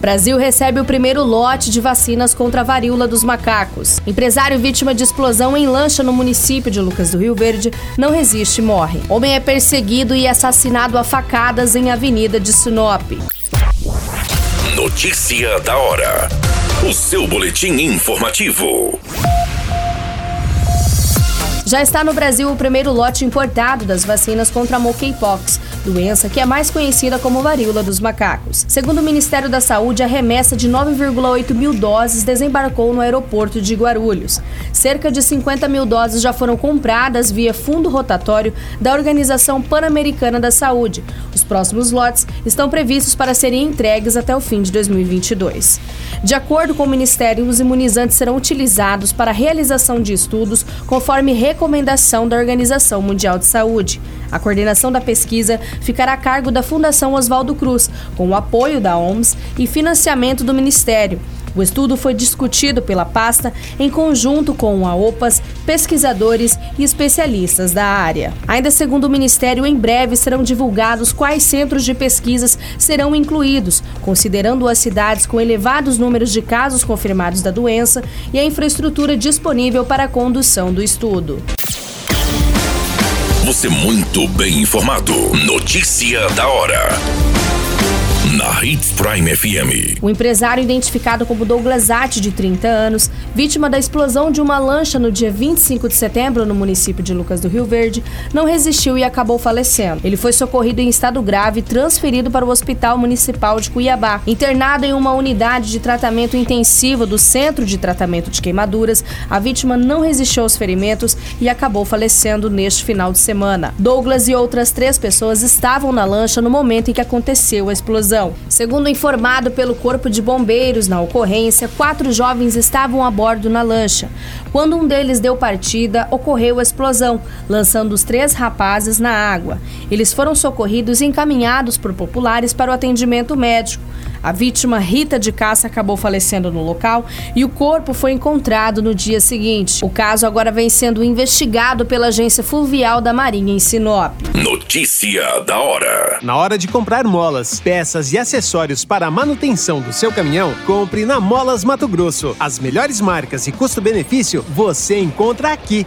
Brasil recebe o primeiro lote de vacinas contra a varíola dos macacos. Empresário vítima de explosão em lancha no município de Lucas do Rio Verde não resiste e morre. Homem é perseguido e assassinado a facadas em avenida de Sinop. Notícia da hora. O seu boletim informativo. Já está no Brasil o primeiro lote importado das vacinas contra a monkeypox, doença que é mais conhecida como varíola dos macacos. Segundo o Ministério da Saúde, a remessa de 9,8 mil doses desembarcou no aeroporto de Guarulhos. Cerca de 50 mil doses já foram compradas via fundo rotatório da Organização Pan-Americana da Saúde. Os próximos lotes estão previstos para serem entregues até o fim de 2022. De acordo com o Ministério, os imunizantes serão utilizados para a realização de estudos conforme recomendação da Organização Mundial de Saúde. A coordenação da pesquisa ficará a cargo da Fundação Oswaldo Cruz, com o apoio da OMS e financiamento do Ministério. O estudo foi discutido pela pasta em conjunto com a OPAS, pesquisadores e especialistas da área. Ainda segundo o Ministério, em breve serão divulgados quais centros de pesquisas serão incluídos, considerando as cidades com elevados números de casos confirmados da doença e a infraestrutura disponível para a condução do estudo. Você muito bem informado. Notícia da hora na Hits Prime FM. O empresário identificado como Douglas Atti, de 30 anos, vítima da explosão de uma lancha no dia 25 de setembro no município de Lucas do Rio Verde, não resistiu e acabou falecendo. Ele foi socorrido em estado grave e transferido para o Hospital Municipal de Cuiabá. Internado em uma unidade de tratamento intensivo do Centro de Tratamento de Queimaduras, a vítima não resistiu aos ferimentos e acabou falecendo neste final de semana. Douglas e outras três pessoas estavam na lancha no momento em que aconteceu a explosão. Segundo informado pelo Corpo de Bombeiros na ocorrência, quatro jovens estavam a bordo na lancha. Quando um deles deu partida, ocorreu a explosão, lançando os três rapazes na água. Eles foram socorridos e encaminhados por populares para o atendimento médico. A vítima, Rita de Caça, acabou falecendo no local e o corpo foi encontrado no dia seguinte. O caso agora vem sendo investigado pela Agência Fluvial da Marinha em Sinop. Notícia da hora. Na hora de comprar molas, peças e acessórios para a manutenção do seu caminhão, compre na Molas Mato Grosso. As melhores marcas e custo-benefício você encontra aqui.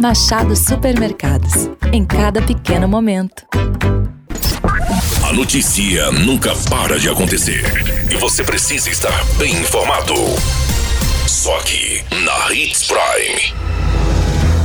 Machado Supermercados. Em cada pequeno momento. A notícia nunca para de acontecer. E você precisa estar bem informado. Só aqui, na Hits Prime.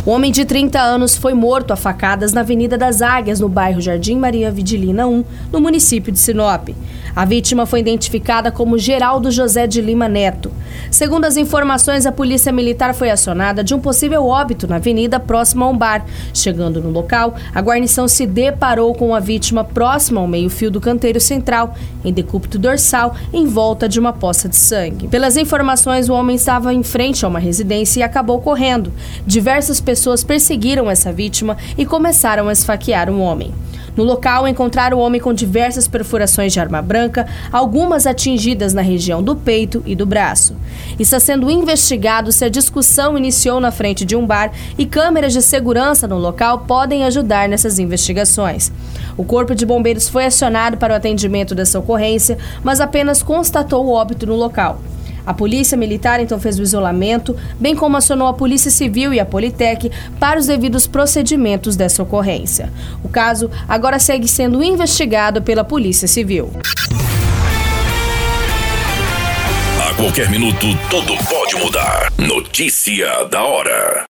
O homem de 30 anos foi morto a facadas na Avenida das Águias, no bairro Jardim Maria Vidilina 1, no município de Sinop. A vítima foi identificada como Geraldo José de Lima Neto. Segundo as informações, a polícia militar foi acionada de um possível óbito na avenida próxima a um bar. Chegando no local, a guarnição se deparou com a vítima próxima ao meio-fio do canteiro central, em decúbito dorsal, em volta de uma poça de sangue. Pelas informações, o homem estava em frente a uma residência e acabou correndo. Diversas pessoas perseguiram essa vítima e começaram a esfaquear o homem. No local, encontraram o homem com diversas perfurações de arma branca, algumas atingidas na região do peito e do braço. Está sendo investigado se a discussão iniciou na frente de um bar e câmeras de segurança no local podem ajudar nessas investigações. O Corpo de Bombeiros foi acionado para o atendimento dessa ocorrência, mas apenas constatou o óbito no local. A Polícia Militar então fez o isolamento, bem como acionou a Polícia Civil e a Politec para os devidos procedimentos dessa ocorrência. O caso agora segue sendo investigado pela Polícia Civil. A qualquer minuto, tudo pode mudar. Notícia da hora.